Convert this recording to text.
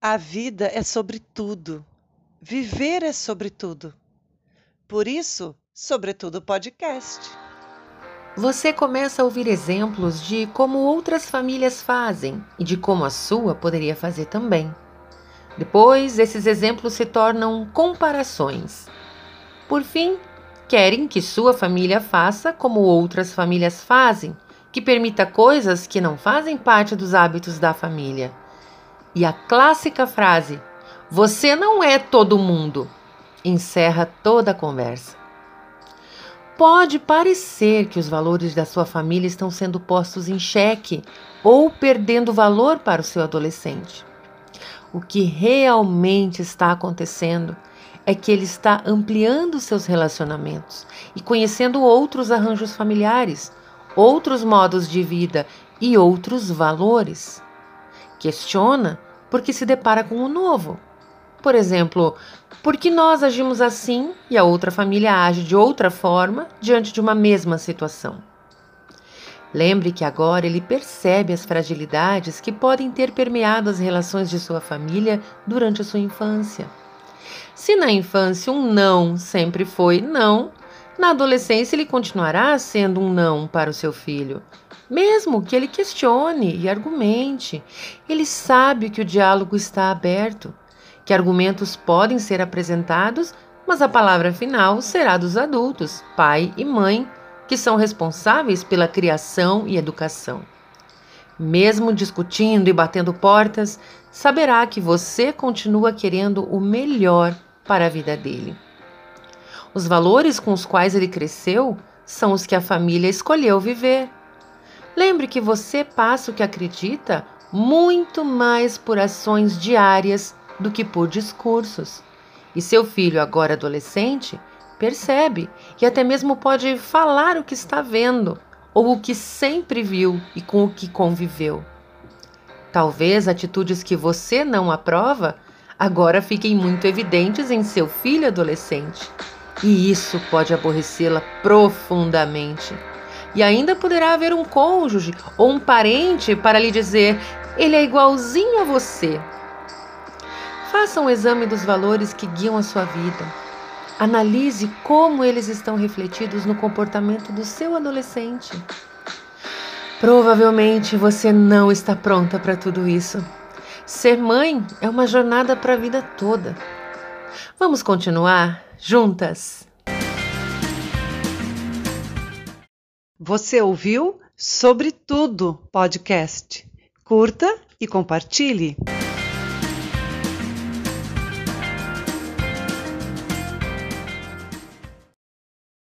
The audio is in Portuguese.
A vida é sobre tudo. Viver é sobre tudo. Por isso, Sobretudo Podcast. Você começa a ouvir exemplos de como outras famílias fazem e de como a sua poderia fazer também. Depois, esses exemplos se tornam comparações. Por fim, querem que sua família faça como outras famílias fazem, que permita coisas que não fazem parte dos hábitos da família. E a clássica frase: Você não é todo mundo, encerra toda a conversa. Pode parecer que os valores da sua família estão sendo postos em xeque ou perdendo valor para o seu adolescente. O que realmente está acontecendo é que ele está ampliando seus relacionamentos e conhecendo outros arranjos familiares, outros modos de vida e outros valores. Questiona porque se depara com o novo. Por exemplo, por que nós agimos assim e a outra família age de outra forma diante de uma mesma situação? Lembre que agora ele percebe as fragilidades que podem ter permeado as relações de sua família durante a sua infância. Se na infância um não sempre foi não, na adolescência ele continuará sendo um não para o seu filho, mesmo que ele questione e argumente. Ele sabe que o diálogo está aberto, que argumentos podem ser apresentados, mas a palavra final será dos adultos, pai e mãe, que são responsáveis pela criação e educação. Mesmo discutindo e batendo portas, saberá que você continua querendo o melhor para a vida dele. Os valores com os quais ele cresceu são os que a família escolheu viver. Lembre que você passa o que acredita muito mais por ações diárias do que por discursos. E seu filho, agora adolescente, percebe e até mesmo pode falar o que está vendo ou o que sempre viu e com o que conviveu. Talvez atitudes que você não aprova agora fiquem muito evidentes em seu filho adolescente. E isso pode aborrecê-la profundamente. E ainda poderá haver um cônjuge ou um parente para lhe dizer: ele é igualzinho a você. Faça um exame dos valores que guiam a sua vida. Analise como eles estão refletidos no comportamento do seu adolescente. Provavelmente você não está pronta para tudo isso. Ser mãe é uma jornada para a vida toda. Vamos continuar juntas? Você ouviu Sobre Tudo podcast. Curta e compartilhe.